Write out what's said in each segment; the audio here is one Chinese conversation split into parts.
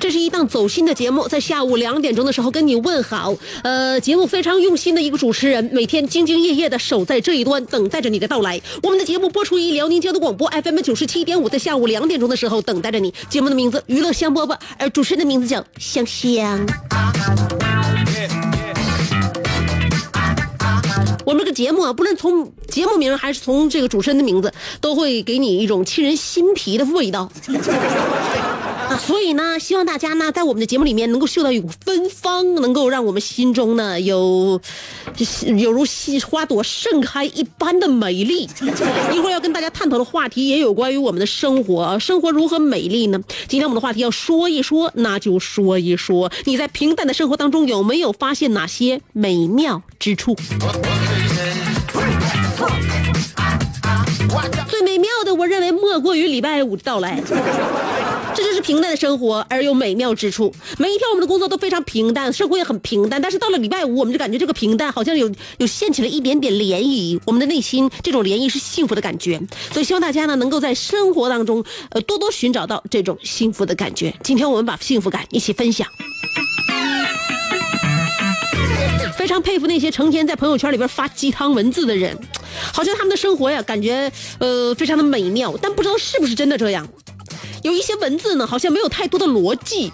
这是一档走心的节目，在下午两点钟的时候跟你问好。呃，节目非常用心的一个主持人，每天兢兢业业的守在这一端，等待着你的到来。我们的节目播出于辽宁交通广播 FM 九十七点五，在下午两点钟的时候等待着你。节目的名字《娱乐香饽饽》，而主持人的名字叫香香。我们这个节目啊，不论从节目名还是从这个主持人的名字，都会给你一种沁人心脾的味道。啊，所以呢，希望大家呢，在我们的节目里面能够嗅到一股芬芳，能够让我们心中呢有有如花朵盛开一般的美丽。一会儿要跟大家探讨的话题也有关于我们的生活，生活如何美丽呢？今天我们的话题要说一说，那就说一说，你在平淡的生活当中有没有发现哪些美妙之处？最美妙的，我认为莫过于礼拜五的到来。这就是平淡的生活而又美妙之处。每一天我们的工作都非常平淡，生活也很平淡，但是到了礼拜五，我们就感觉这个平淡好像有有掀起了一点点涟漪，我们的内心这种涟漪是幸福的感觉。所以希望大家呢能够在生活当中，呃多多寻找到这种幸福的感觉。今天我们把幸福感一起分享。非常佩服那些成天在朋友圈里边发鸡汤文字的人，好像他们的生活呀，感觉呃非常的美妙，但不知道是不是真的这样。有一些文字呢，好像没有太多的逻辑，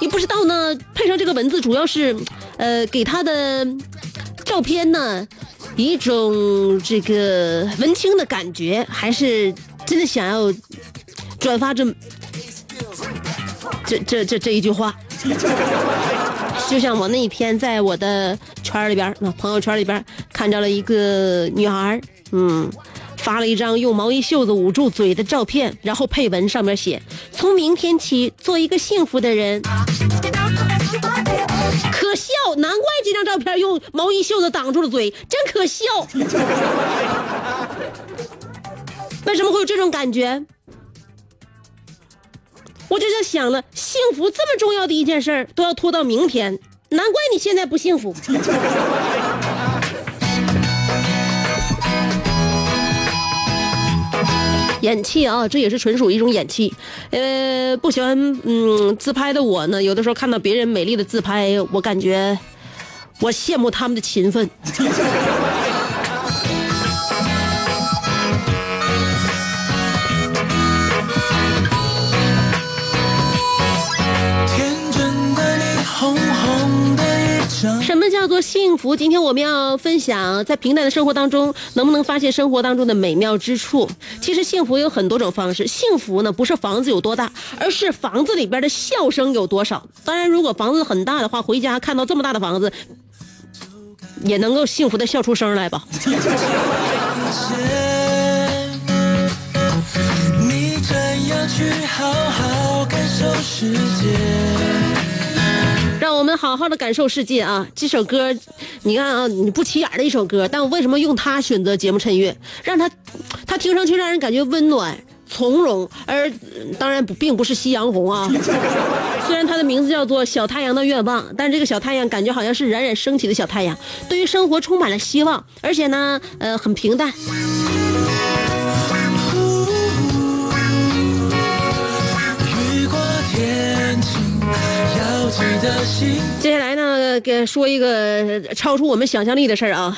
也不知道呢，配上这个文字主要是，呃，给他的照片呢一种这个文青的感觉，还是真的想要转发这这这这这一句话。就像我那一天在我的圈里边，那朋友圈里边看到了一个女孩，嗯，发了一张用毛衣袖子捂住嘴的照片，然后配文上面写：“从明天起，做一个幸福的人。”可笑，难怪这张照片用毛衣袖子挡住了嘴，真可笑。为什么会有这种感觉？我就在想了，幸福这么重要的一件事儿，都要拖到明天，难怪你现在不幸福。演气啊，这也是纯属一种演气。呃，不喜欢嗯自拍的我呢，有的时候看到别人美丽的自拍，我感觉我羡慕他们的勤奋。什么叫做幸福？今天我们要分享，在平淡的生活当中，能不能发现生活当中的美妙之处？其实幸福有很多种方式，幸福呢不是房子有多大，而是房子里边的笑声有多少。当然，如果房子很大的话，回家看到这么大的房子，也能够幸福的笑出声来吧。你怎样去好好感受世界？我们好好的感受世界啊！这首歌，你看啊，你不起眼的一首歌，但我为什么用它选择节目衬乐？让它，它听上去让人感觉温暖、从容，而当然不并不是夕阳红啊。虽然它的名字叫做《小太阳的愿望》，但这个小太阳感觉好像是冉冉升起的小太阳，对于生活充满了希望，而且呢，呃，很平淡。接下来呢，给说一个超出我们想象力的事儿啊。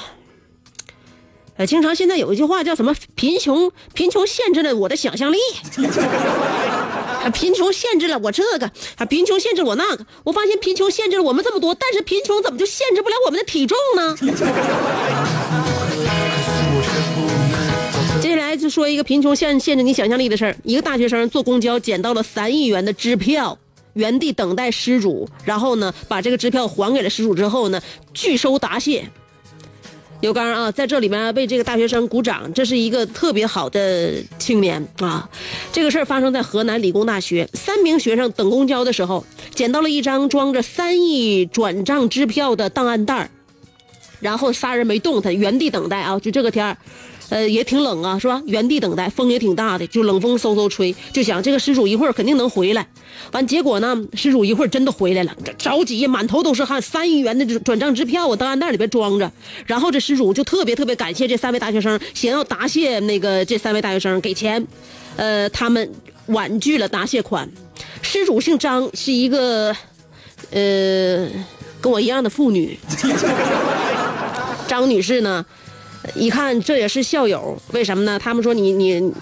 呃，经常现在有一句话叫什么？贫穷，贫穷限制了我的想象力。贫穷限制了我这个，贫穷限制我那个。我发现贫穷限制了我们这么多，但是贫穷怎么就限制不了我们的体重呢？接下来就说一个贫穷限限制你想象力的事儿。一个大学生坐公交捡到了三亿元的支票，原地等待失主，然后呢，把这个支票还给了失主之后呢，拒收答谢。刘刚啊，在这里面为这个大学生鼓掌，这是一个特别好的青年啊！这个事儿发生在河南理工大学，三名学生等公交的时候，捡到了一张装着三亿转账支票的档案袋儿然后仨人没动弹，原地等待啊！就这个天儿，呃，也挺冷啊，是吧？原地等待，风也挺大的，就冷风嗖嗖吹，就想这个失主一会儿肯定能回来。完，结果呢，失主一会儿真的回来了，着急，满头都是汗，三亿元的转账支票啊，档案袋里边装着。然后这失主就特别特别感谢这三位大学生，想要答谢那个这三位大学生给钱，呃，他们婉拒了答谢款。失主姓张，是一个，呃，跟我一样的妇女。张女士呢，一看这也是校友，为什么呢？他们说你你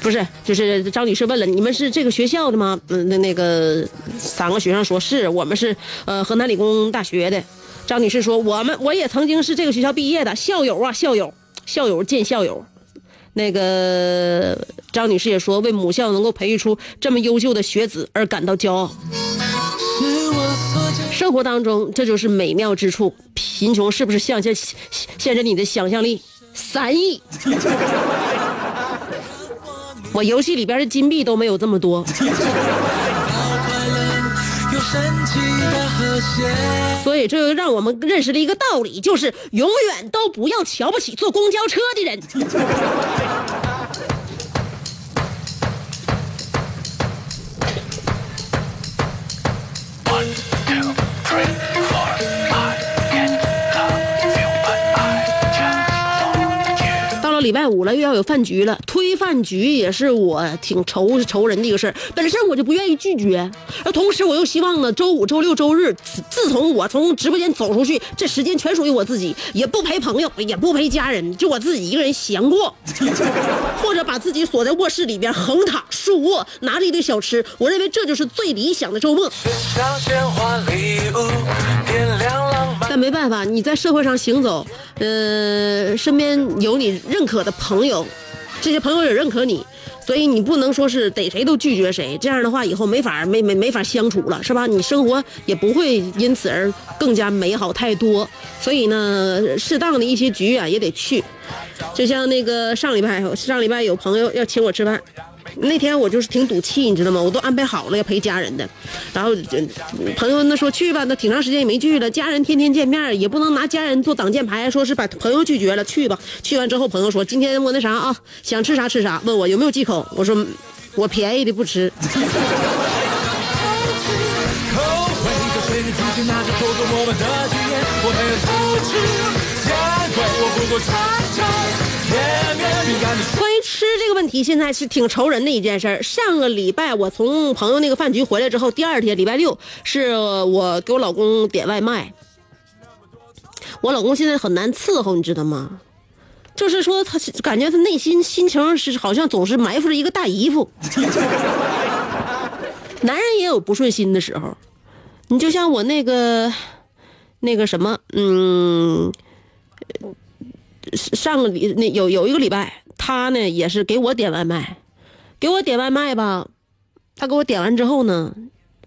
不是，就是张女士问了，你们是这个学校的吗？嗯，那那个三个学生说是我们是呃河南理工大学的。张女士说我们我也曾经是这个学校毕业的校友啊，校友校友见校友。那个张女士也说，为母校能够培育出这么优秀的学子而感到骄傲。生活当中，这就是美妙之处。贫穷是不是限限限制你的想象力？三亿，我游戏里边的金币都没有这么多。所以这就让我们认识了一个道理，就是永远都不要瞧不起坐公交车的人。礼拜五了，又要有饭局了。推饭局也是我挺愁愁人的一个事儿。本身我就不愿意拒绝，而同时我又希望呢，周五、周六、周日，自从我从直播间走出去，这时间全属于我自己，也不陪朋友，也不陪家人，就我自己一个人闲过，或者把自己锁在卧室里边横躺竖卧，拿着一堆小吃。我认为这就是最理想的周末。没办法，你在社会上行走，呃，身边有你认可的朋友，这些朋友也认可你，所以你不能说是逮谁都拒绝谁，这样的话以后没法没没没法相处了，是吧？你生活也不会因此而更加美好太多。所以呢，适当的一些局啊也得去，就像那个上礼拜上礼拜有朋友要请我吃饭。那天我就是挺赌气，你知道吗？我都安排好了要陪家人的，然后朋友那说去吧，那挺长时间也没聚了，家人天天见面，也不能拿家人做挡箭牌，说是把朋友拒绝了，去吧。去完之后，朋友说今天我那啥啊，想吃啥吃啥，问我有没有忌口，我说我便宜的不吃。口味吃这个问题，现在是挺愁人的一件事儿。上个礼拜我从朋友那个饭局回来之后，第二天礼拜六是我给我老公点外卖。我老公现在很难伺候，你知道吗？就是说他感觉他内心心情是好像总是埋伏着一个大姨夫。男人也有不顺心的时候，你就像我那个那个什么，嗯，上个礼那有有一个礼拜，他呢也是给我点外卖，给我点外卖吧，他给我点完之后呢，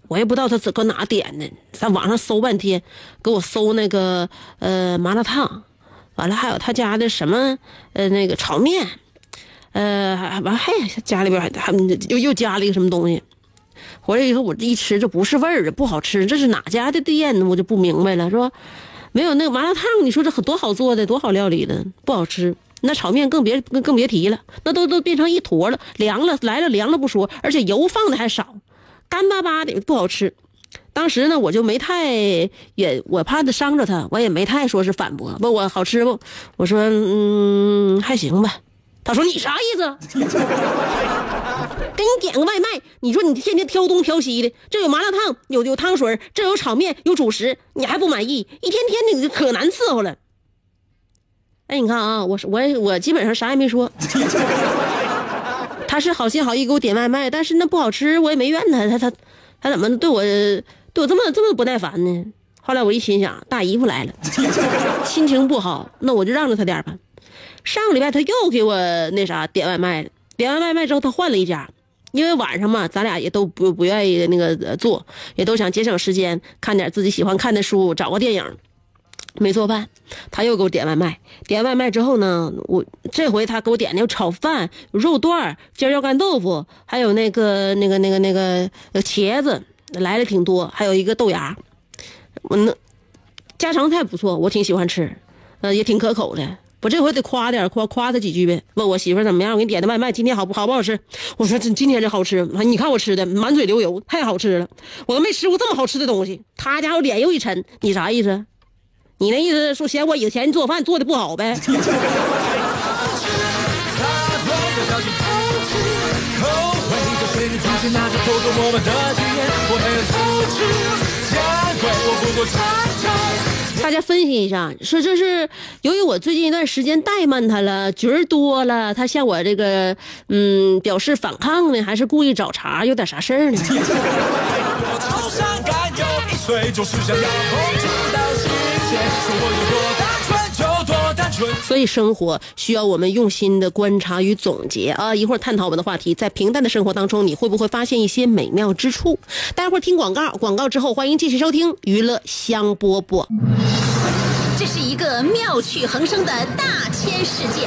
我也不知道他是搁哪点的，在网上搜半天，给我搜那个呃麻辣烫，完了还有他家的什么呃那个炒面，呃还完还家里边还还又又加了一个什么东西。回来以后，我这一吃这不是味儿，不好吃。这是哪家的店呢？我就不明白了，是吧？没有那个麻辣烫，你说这多好做的，多好料理的，不好吃。那炒面更别更更别提了，那都都变成一坨了，凉了来了凉了不说，而且油放的还少，干巴巴的不好吃。当时呢，我就没太也我怕他伤着他，我也没太说是反驳。问我好吃不？我说嗯还行吧。他说你啥意思？给你点个外卖，你说你天天挑东挑西的，这有麻辣烫，有有汤水，这有炒面，有主食，你还不满意？一天天的可难伺候了。哎，你看啊，我我我基本上啥也没说。他是好心好意给我点外卖，但是那不好吃，我也没怨他，他他他怎么对我对我这么这么不耐烦呢？后来我一心想，大姨夫来了，心情不好，那我就让着他点吧。上个礼拜他又给我那啥点外卖了，点完外卖之后他换了一家，因为晚上嘛，咱俩也都不不愿意那个呃做，也都想节省时间，看点自己喜欢看的书，找个电影。没做饭，他又给我点外卖。点外卖之后呢，我这回他给我点的炒饭、肉段、尖椒干豆腐，还有那个那个那个那个茄子，来了挺多，还有一个豆芽。我那家常菜不错，我挺喜欢吃，呃也挺可口的。我这回得夸点夸夸他几句呗。问我媳妇怎么样？我给你点的外卖今天好不好不好吃？我说这今天这好吃，你看我吃的满嘴流油，太好吃了，我都没吃过这么好吃的东西。他家伙脸又一沉，你啥意思？你那意思说嫌我以前做饭做的不好呗？大家分析一下，说这是由于我最近一段时间怠慢他了，局儿多了，他向我这个嗯表示反抗呢，还是故意找茬，有点啥事儿呢？所以生活需要我们用心的观察与总结啊！一会儿探讨我们的话题，在平淡的生活当中，你会不会发现一些美妙之处？待会儿听广告，广告之后欢迎继续收听娱乐香饽饽。这是一个妙趣横生的大千世界。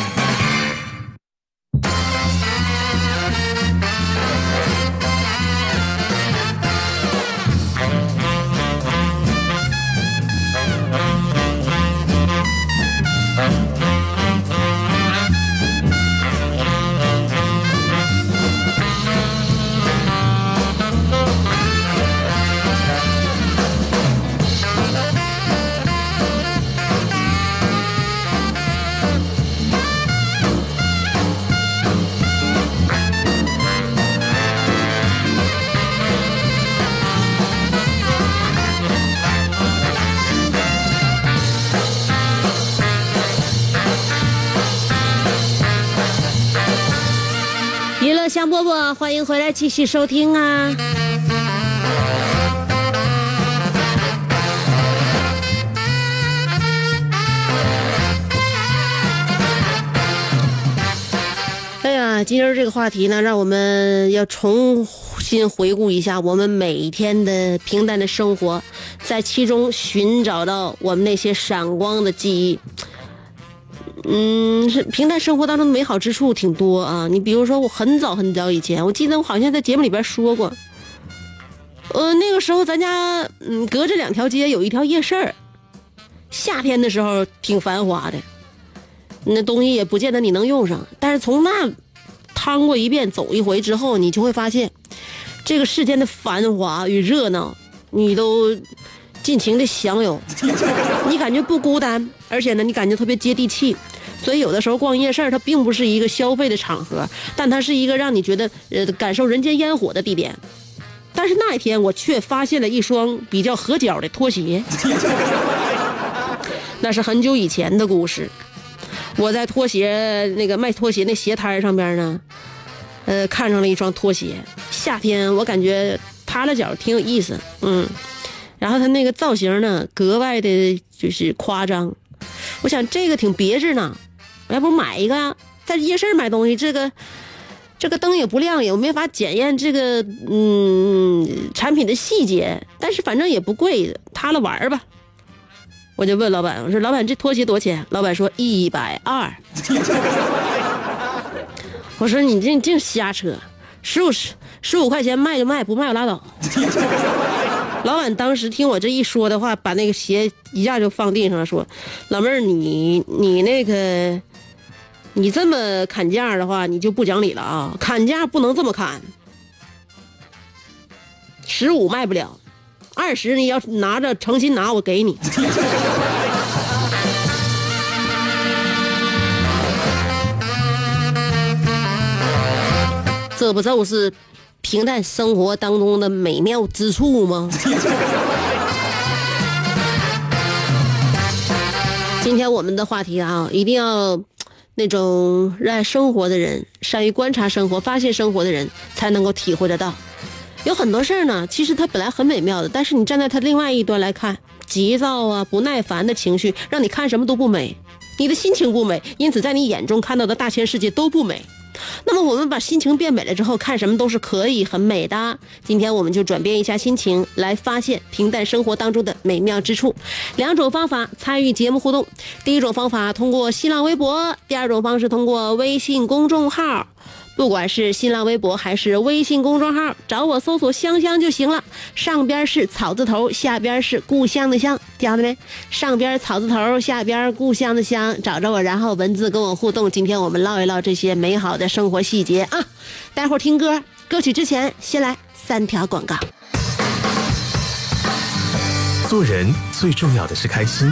欢迎回来继续收听啊！哎呀，今儿这个话题呢，让我们要重新回顾一下我们每天的平淡的生活，在其中寻找到我们那些闪光的记忆。嗯，是平淡生活当中的美好之处挺多啊。你比如说，我很早很早以前，我记得我好像在节目里边说过，呃，那个时候咱家嗯隔着两条街有一条夜市儿，夏天的时候挺繁华的，那东西也不见得你能用上，但是从那趟过一遍走一回之后，你就会发现，这个世间的繁华与热闹，你都尽情的享有，你感觉不孤单，而且呢，你感觉特别接地气。所以有的时候逛夜市儿，它并不是一个消费的场合，但它是一个让你觉得呃感受人间烟火的地点。但是那一天，我却发现了一双比较合脚的拖鞋，那是很久以前的故事。我在拖鞋那个卖拖鞋那鞋摊儿上边呢，呃，看上了一双拖鞋。夏天我感觉趴了脚挺有意思，嗯，然后它那个造型呢格外的就是夸张，我想这个挺别致呢，我要不买一个？在夜市买东西，这个这个灯也不亮，也没法检验这个嗯产品的细节，但是反正也不贵，塌了玩吧。我就问老板，我说老板这拖鞋多少钱？老板说一百二。我说你这净瞎扯，十五十十五块钱卖就卖，不卖我拉倒。老板当时听我这一说的话，把那个鞋一下就放地上了，说：“老妹儿，你你那个，你这么砍价的话，你就不讲理了啊！砍价不能这么砍，十五卖不了，二十你要拿着诚心拿，我给你。”这不就是平淡生活当中的美妙之处吗？今天我们的话题啊，一定要那种热爱生活的人，善于观察生活、发现生活的人，才能够体会得到。有很多事儿呢，其实它本来很美妙的，但是你站在它另外一端来看，急躁啊、不耐烦的情绪，让你看什么都不美，你的心情不美，因此在你眼中看到的大千世界都不美。那么我们把心情变美了之后，看什么都是可以很美的。今天我们就转变一下心情，来发现平淡生活当中的美妙之处。两种方法参与节目互动：第一种方法通过新浪微博，第二种方式通过微信公众号。不管是新浪微博还是微信公众号，找我搜索“香香”就行了。上边是草字头，下边是故乡的乡，听到没？上边草字头，下边故乡的乡，找着我，然后文字跟我互动。今天我们唠一唠这些美好的生活细节啊！待会儿听歌，歌曲之前先来三条广告。做人最重要的是开心，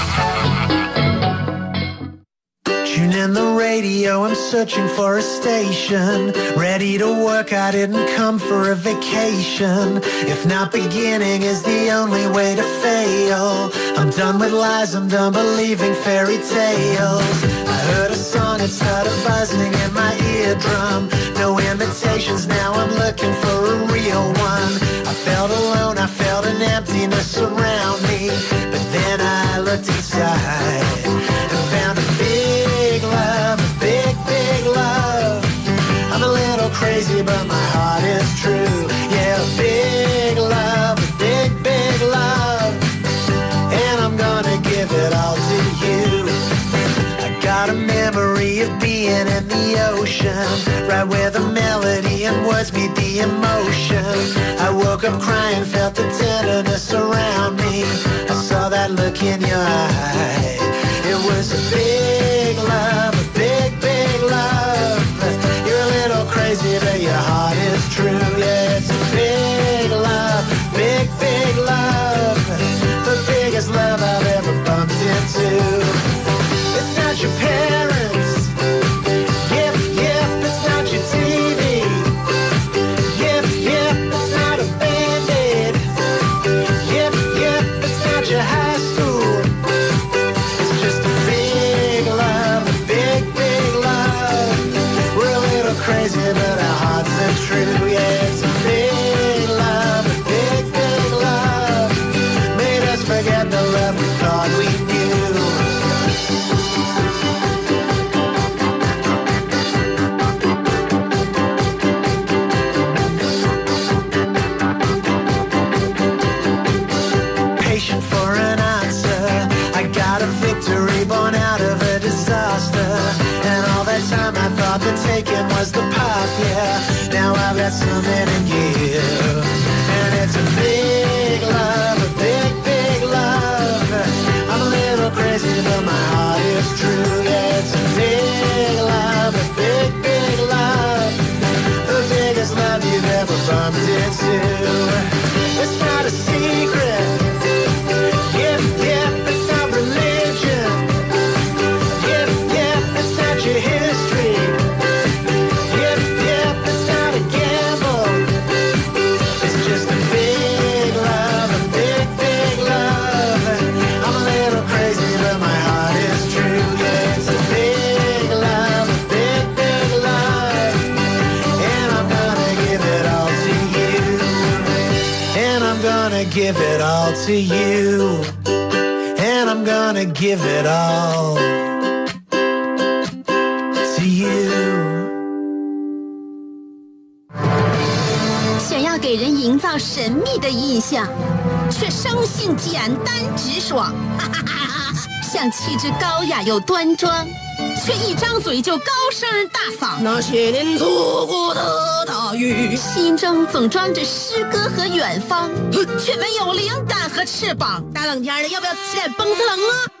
Radio, I'm searching for a station. Ready to work, I didn't come for a vacation. If not beginning is the only way to fail. I'm done with lies, I'm done believing fairy tales. I heard a song, it started buzzing in my eardrum. No imitations, now I'm looking for a real one. I felt alone, I felt an emptiness around me. But then I looked inside ocean, right where the melody and words meet the emotion. I woke up crying, felt the tenderness around me. I saw that look in your eye. It was a to you. And I'm gonna give it all to you. 想要给人营造神秘的印象，却生性简单直爽，像气质高雅又端庄，却一张嘴就高声大嗓。那些年错过的大雨，心中总装着诗歌和远方，却没有灵感和翅膀。大冷天的，要不要起来蹦子冷啊？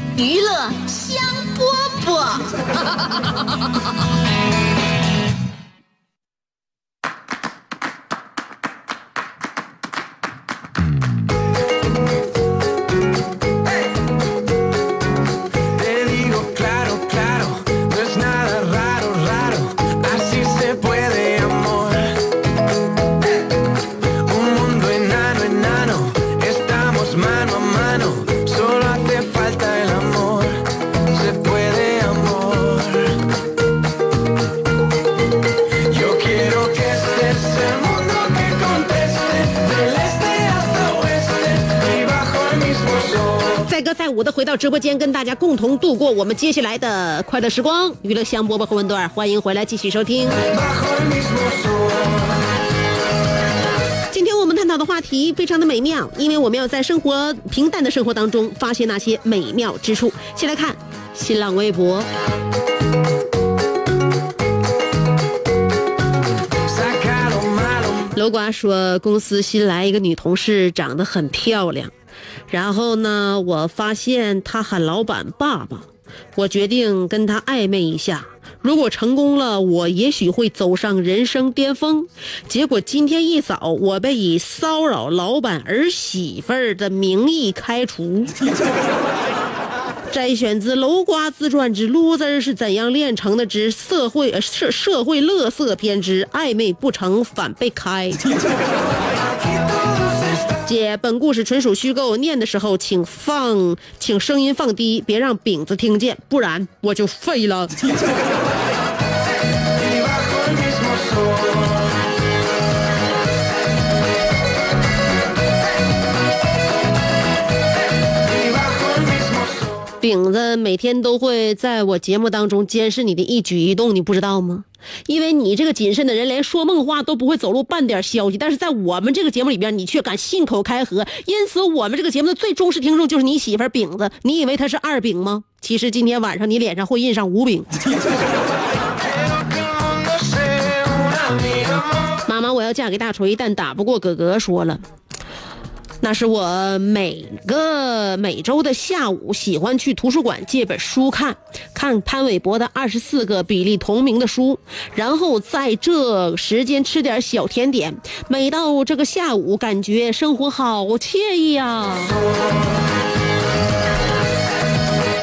娱乐香饽饽。跟大家共同度过我们接下来的快乐时光。娱乐香饽饽和文段，欢迎回来继续收听。今天我们探讨的话题非常的美妙，因为我们要在生活平淡的生活当中发现那些美妙之处。先来看新浪微博，楼瓜说公司新来一个女同事，长得很漂亮，然后呢，我发现他喊老板爸爸，我决定跟他暧昧一下。如果成功了，我也许会走上人生巅峰。结果今天一早，我被以骚扰老板儿媳妇儿的名义开除。摘选自楼瓜自传之《loser 是怎样炼成的》之社会呃社社会乐色篇之暧昧不成反被开。姐，本故事纯属虚构，念的时候请放，请声音放低，别让饼子听见，不然我就废了。饼子每天都会在我节目当中监视你的一举一动，你不知道吗？因为你这个谨慎的人，连说梦话都不会走漏半点消息，但是在我们这个节目里边，你却敢信口开河。因此，我们这个节目的最忠实听众就是你媳妇饼子。你以为她是二饼吗？其实今天晚上你脸上会印上五饼。妈妈，我要嫁给大锤，但打不过哥哥。说了。那是我每个每周的下午喜欢去图书馆借本书看，看潘玮柏的二十四个比例同名的书，然后在这时间吃点小甜点。每到这个下午，感觉生活好惬意呀、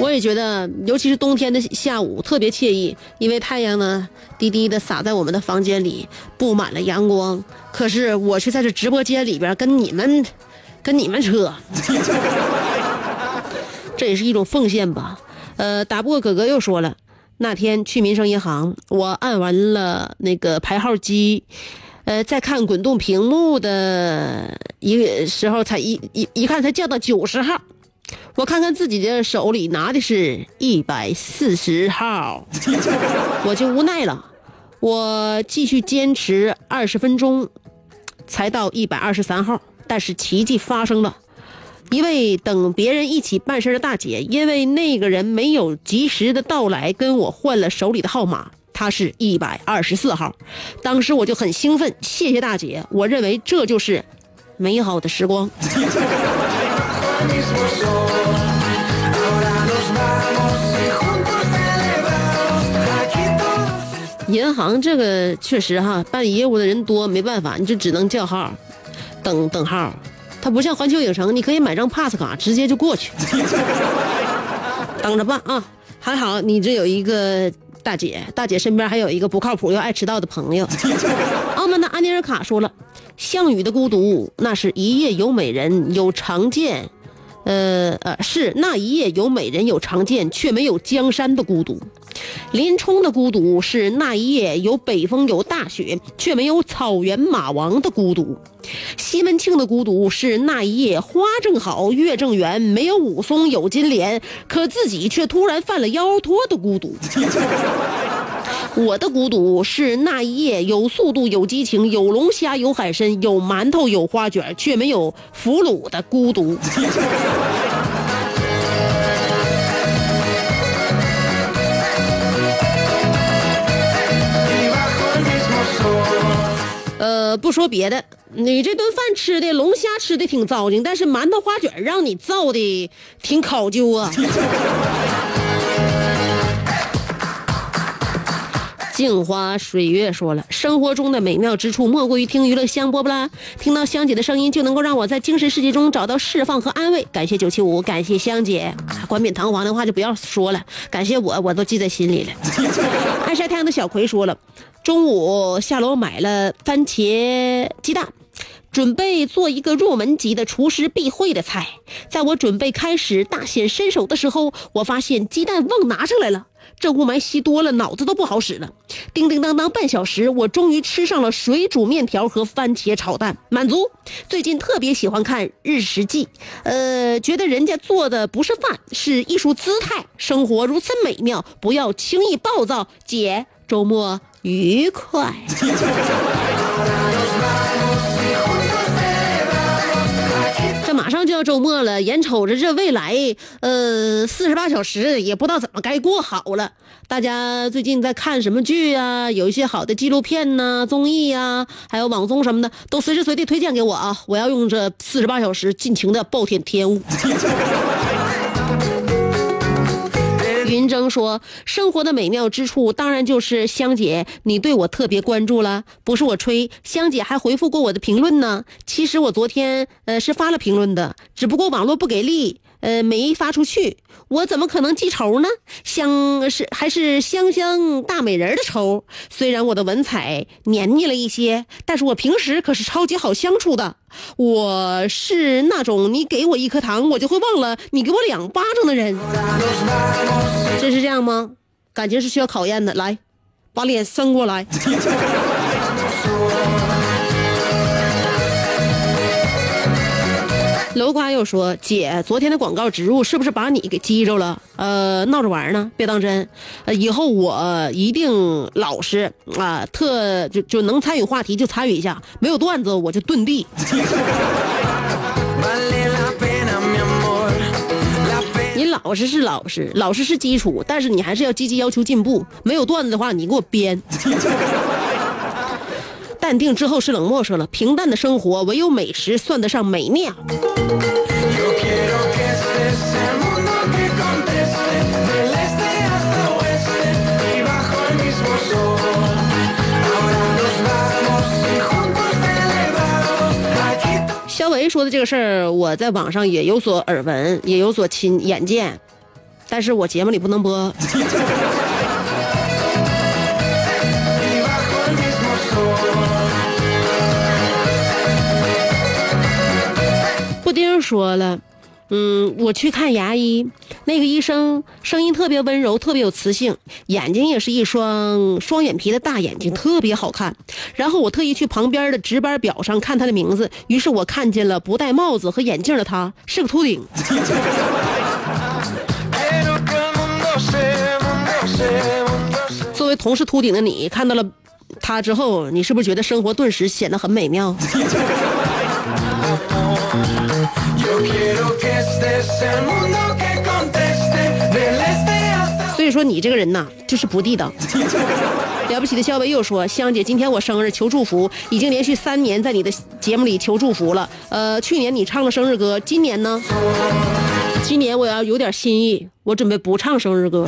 我也觉得，尤其是冬天的下午特别惬意，因为太阳呢滴滴的洒在我们的房间里，布满了阳光。可是我却在这直播间里边跟你们。跟你们扯，这也是一种奉献吧。呃，打不过哥哥又说了，那天去民生银行，我按完了那个排号机，呃，在看滚动屏幕的一个时候，才一一一看才降到九十号，我看看自己的手里拿的是一百四十号，我就无奈了，我继续坚持二十分钟，才到一百二十三号。但是奇迹发生了，一位等别人一起办事的大姐，因为那个人没有及时的到来，跟我换了手里的号码，她是一百二十四号。当时我就很兴奋，谢谢大姐，我认为这就是美好的时光。银行这个确实哈，办业务的人多，没办法，你就只能叫号。等等号，它不像环球影城，你可以买张 pass 卡直接就过去。等着吧啊！还好你这有一个大姐，大姐身边还有一个不靠谱又爱迟到的朋友。澳门的安妮尔卡说了，项羽的孤独，那是一夜有美人有长剑，呃呃，是那一夜有美人有长剑，却没有江山的孤独。林冲的孤独是那一夜有北风有大雪，却没有草原马王的孤独。西门庆的孤独是那一夜花正好月正圆，没有武松有金莲，可自己却突然犯了腰托的孤独。我的孤独是那一夜有速度有激情有龙虾有海参有馒头有花卷，却没有俘虏的孤独。呃，不说别的，你这顿饭吃的龙虾吃的挺糟践，但是馒头花卷让你造的挺考究啊。镜花水月说了，生活中的美妙之处莫过于听娱乐香饽饽啦。听到香姐的声音，就能够让我在精神世界中找到释放和安慰。感谢九七五，感谢香姐，冠冕堂皇的话就不要说了。感谢我，我都记在心里了。爱晒太阳的小葵说了，中午下楼买了番茄鸡蛋。准备做一个入门级的厨师必会的菜，在我准备开始大显身手的时候，我发现鸡蛋忘拿上来了。这雾霾吸多了，脑子都不好使了。叮叮当当半小时，我终于吃上了水煮面条和番茄炒蛋，满足。最近特别喜欢看《日食记》，呃，觉得人家做的不是饭，是艺术姿态。生活如此美妙，不要轻易暴躁。姐，周末愉快。要周末了，眼瞅着这未来，呃，四十八小时也不知道怎么该过好了。大家最近在看什么剧啊？有一些好的纪录片呐、综艺呀，还有网综什么的，都随时随地推荐给我啊！我要用这四十八小时尽情的暴殄天物。林峥说：“生活的美妙之处，当然就是香姐你对我特别关注了。不是我吹，香姐还回复过我的评论呢。其实我昨天呃是发了评论的，只不过网络不给力，呃没发出去。我怎么可能记仇呢？香是还是香香大美人的仇。虽然我的文采黏腻了一些，但是我平时可是超级好相处的。我是那种你给我一颗糖，我就会忘了你给我两巴掌的人。真是这样吗？感情是需要考验的。来，把脸伸过来。楼瓜又说：“姐，昨天的广告植入是不是把你给激着了？呃，闹着玩呢，别当真。呃，以后我一定老实啊，特就就能参与话题就参与一下，没有段子我就遁地。你老实是老实，老实是基础，但是你还是要积极要求进步。没有段子的话，你给我编。”淡定之后是冷漠，说了平淡的生活，唯有美食算得上美妙。肖维说的这个事儿，我在网上也有所耳闻，也有所亲眼见，但是我节目里不能播。说了，嗯，我去看牙医，那个医生声音特别温柔，特别有磁性，眼睛也是一双双眼皮的大眼睛，特别好看。然后我特意去旁边的值班表上看他的名字，于是我看见了不戴帽子和眼镜的他，是个秃顶。作为同是秃顶的你，看到了他之后，你是不是觉得生活顿时显得很美妙？所以说你这个人呐，就是不地道。了不起的肖维又说：“香姐，今天我生日，求祝福。已经连续三年在你的节目里求祝福了。呃，去年你唱了生日歌，今年呢？今年我要有点新意，我准备不唱生日歌。”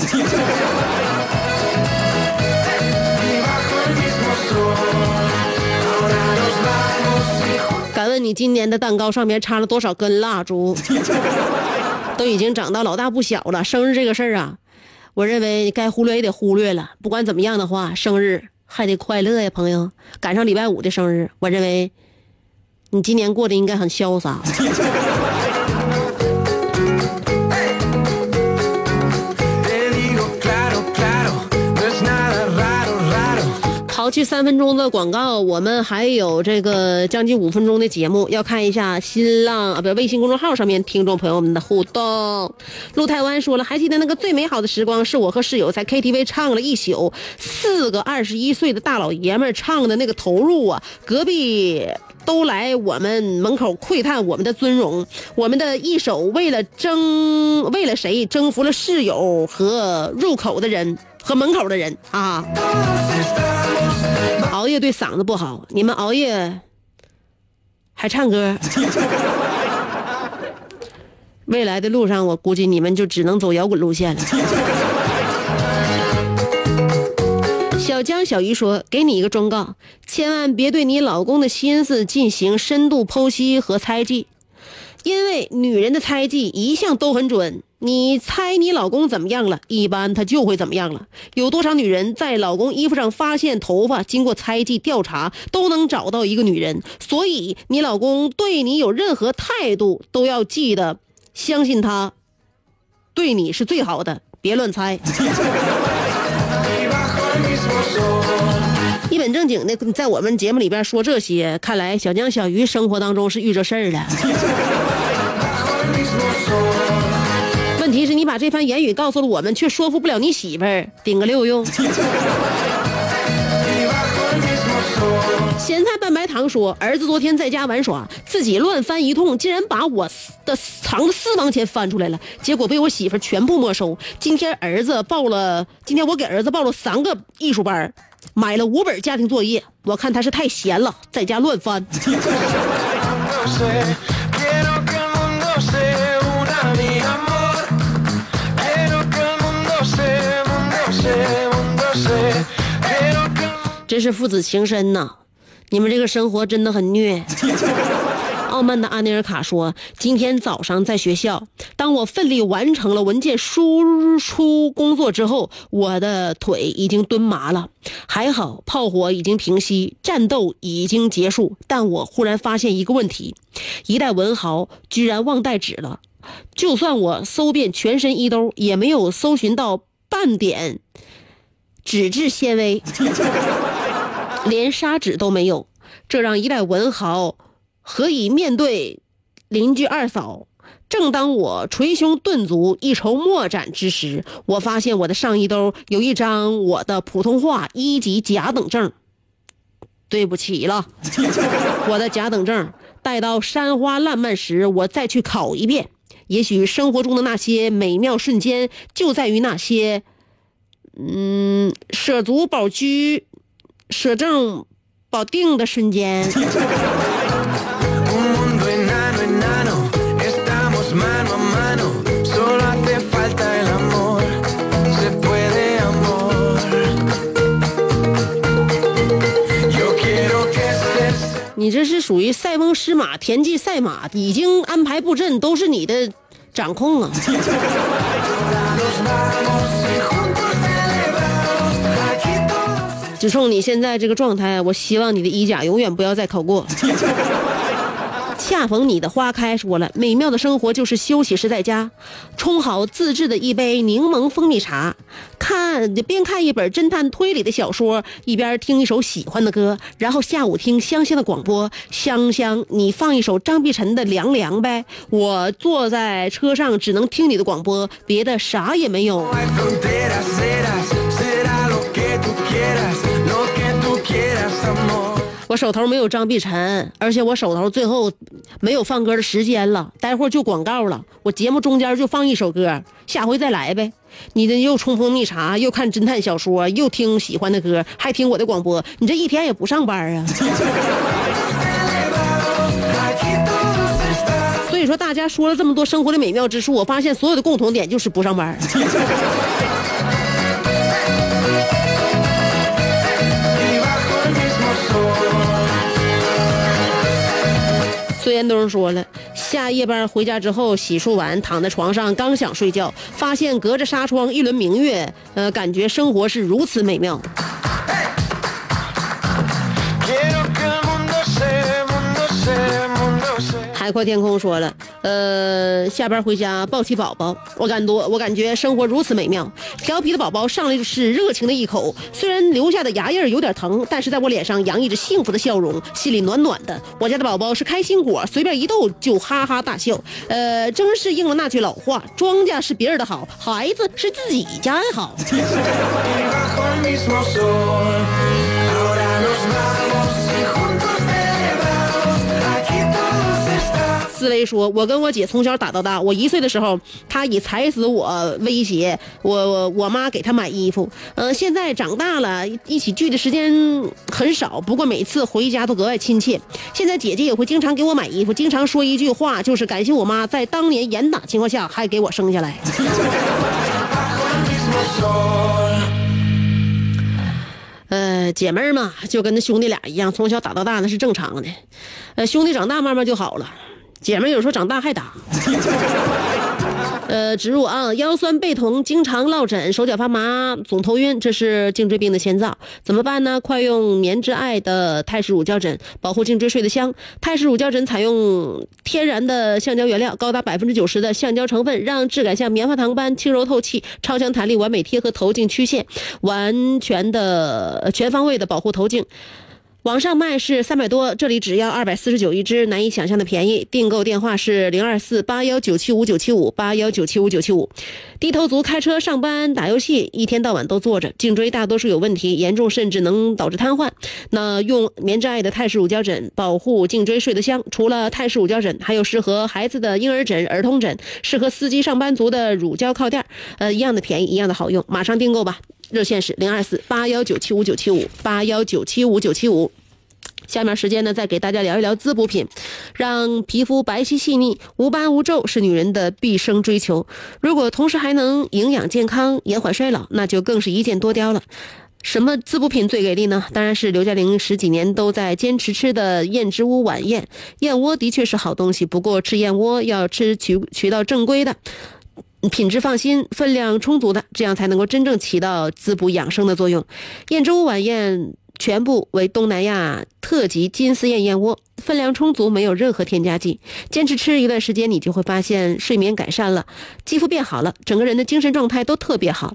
你你今年的蛋糕上面插了多少根蜡烛，都已经长到老大不小了。生日这个事儿啊，我认为该忽略也得忽略了。不管怎么样的话，生日还得快乐呀，朋友。赶上礼拜五的生日，我认为你今年过得应该很潇洒。去三分钟的广告，我们还有这个将近五分钟的节目，要看一下新浪啊，不是微信公众号上面听众朋友们的互动。陆台湾说了，还记得那个最美好的时光，是我和室友在 KTV 唱了一宿，四个二十一岁的大老爷们唱的那个投入啊，隔壁。都来我们门口窥探我们的尊容，我们的一手为了争，为了谁征服了室友和入口的人和门口的人啊！熬夜对嗓子不好，你们熬夜还唱歌，未来的路上我估计你们就只能走摇滚路线了。小江小鱼说：“给你一个忠告，千万别对你老公的心思进行深度剖析和猜忌，因为女人的猜忌一向都很准。你猜你老公怎么样了，一般他就会怎么样了。有多少女人在老公衣服上发现头发，经过猜忌调查都能找到一个女人。所以你老公对你有任何态度，都要记得相信他，对你是最好的，别乱猜。”一本正经的在我们节目里边说这些，看来小江小鱼生活当中是遇着事儿了。问题是你把这番言语告诉了我们，却说服不了你媳妇儿，顶个六用。咸菜拌白糖说，儿子昨天在家玩耍，自己乱翻一通，竟然把我的藏的私房钱翻出来了，结果被我媳妇全部没收。今天儿子报了，今天我给儿子报了三个艺术班买了五本家庭作业，我看他是太闲了，在家乱翻。是父子情深呐！你们这个生活真的很虐。傲慢的阿尼尔卡说：“今天早上在学校，当我奋力完成了文件输出工作之后，我的腿已经蹲麻了。还好炮火已经平息，战斗已经结束。但我忽然发现一个问题：一代文豪居然忘带纸了。就算我搜遍全身衣兜，也没有搜寻到半点纸质纤维。”连砂纸都没有，这让一代文豪何以面对邻居二嫂？正当我捶胸顿足、一筹莫展之时，我发现我的上衣兜有一张我的普通话一级甲等证。对不起了，我的甲等证待到山花烂漫时，我再去考一遍。也许生活中的那些美妙瞬间，就在于那些，嗯，舍足保居。摄政保定的瞬间。你这是属于塞翁失马田忌赛马已经安排布阵都是你的掌控啊。只冲你现在这个状态，我希望你的衣甲永远不要再考过。恰逢你的花开，说了，美妙的生活就是休息时在家，冲好自制的一杯柠檬蜂蜜茶，看边看一本侦探推理的小说，一边听一首喜欢的歌，然后下午听香香的广播。香香，你放一首张碧晨的《凉凉》呗。我坐在车上只能听你的广播，别的啥也没有。我手头没有张碧晨，而且我手头最后没有放歌的时间了，待会儿就广告了。我节目中间就放一首歌，下回再来呗。你这又冲锋蜜茶，又看侦探小说，又听喜欢的歌，还听我的广播，你这一天也不上班啊. 所以说，大家说了这么多生活的美妙之处，我发现所有的共同点就是不上班。天东说了，下夜班回家之后洗漱完，躺在床上刚想睡觉，发现隔着纱窗一轮明月，呃，感觉生活是如此美妙。海阔天空说了，呃，下班回家抱起宝宝，我感多，我感觉生活如此美妙。调皮的宝宝上来就是热情的一口，虽然留下的牙印有点疼，但是在我脸上洋溢着幸福的笑容，心里暖暖的。我家的宝宝是开心果，随便一逗就哈哈大笑。呃，真是应了那句老话：庄稼是别人的好，孩子是自己家的好。思维说：“我跟我姐从小打到大，我一岁的时候，她以踩死我威胁我，我我妈给她买衣服。呃，现在长大了，一起聚的时间很少，不过每次回家都格外亲切。现在姐姐也会经常给我买衣服，经常说一句话，就是感谢我妈在当年严打情况下还给我生下来。呃，姐妹儿嘛，就跟那兄弟俩一样，从小打到大那是正常的。呃，兄弟长大慢慢就好了，姐们儿有时候长大还打。呃，植入啊，腰酸背痛，经常落枕，手脚发麻，总头晕，这是颈椎病的前兆，怎么办呢？快用棉之爱的泰式乳胶枕，保护颈椎睡得香。泰式乳胶枕采用天然的橡胶原料，高达百分之九十的橡胶成分，让质感像棉花糖般轻柔透气，超强弹力，完美贴合头颈曲线，完全的呃全方位的保护头颈。网上卖是三百多，这里只要二百四十九一只，难以想象的便宜。订购电话是零二四八幺九七五九七五八幺九七五九七五。低头族开车、上班、打游戏，一天到晚都坐着，颈椎大多数有问题，严重甚至能导致瘫痪。那用棉之爱的泰式乳胶枕保护颈椎睡得香。除了泰式乳胶枕，还有适合孩子的婴儿枕、儿童枕，适合司机、上班族的乳胶靠垫，呃，一样的便宜，一样的好用，马上订购吧。热线是零二四八幺九七五九七五八幺九七五九七五。下面时间呢，再给大家聊一聊滋补品，让皮肤白皙细腻、无斑无皱是女人的毕生追求。如果同时还能营养健康、延缓衰老，那就更是一箭多雕了。什么滋补品最给力呢？当然是刘嘉玲十几年都在坚持吃的燕之屋晚燕。燕窝的确是好东西，不过吃燕窝要吃渠渠道正规的。品质放心，分量充足的，这样才能够真正起到滋补养生的作用。燕之屋晚宴全部为东南亚特级金丝燕燕窝，分量充足，没有任何添加剂。坚持吃一段时间，你就会发现睡眠改善了，肌肤变好了，整个人的精神状态都特别好。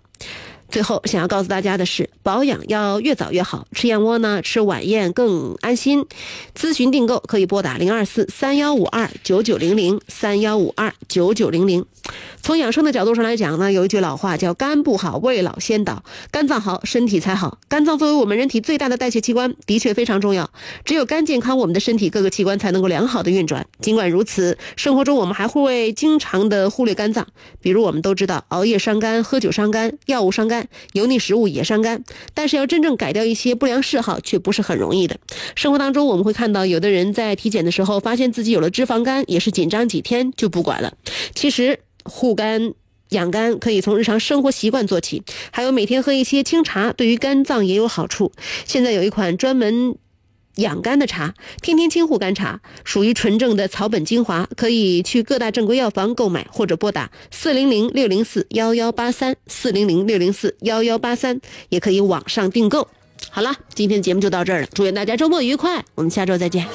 最后想要告诉大家的是，保养要越早越好。吃燕窝呢，吃晚宴更安心。咨询订购可以拨打零二四三幺五二九九零零三幺五二九九零零。从养生的角度上来讲呢，有一句老话叫“肝不好，未老先倒”。肝脏好，身体才好。肝脏作为我们人体最大的代谢器官，的确非常重要。只有肝健康，我们的身体各个器官才能够良好的运转。尽管如此，生活中我们还会经常的忽略肝脏，比如我们都知道，熬夜伤肝，喝酒伤肝，药物伤肝，油腻食物也伤肝。但是要真正改掉一些不良嗜好，却不是很容易的。生活当中，我们会看到有的人在体检的时候，发现自己有了脂肪肝，也是紧张几天就不管了。其实护肝。养肝可以从日常生活习惯做起，还有每天喝一些清茶，对于肝脏也有好处。现在有一款专门养肝的茶，天天清护肝茶，属于纯正的草本精华，可以去各大正规药房购买，或者拨打四零零六零四幺幺八三四零零六零四幺幺八三，也可以网上订购。好了，今天的节目就到这儿了，祝愿大家周末愉快，我们下周再见。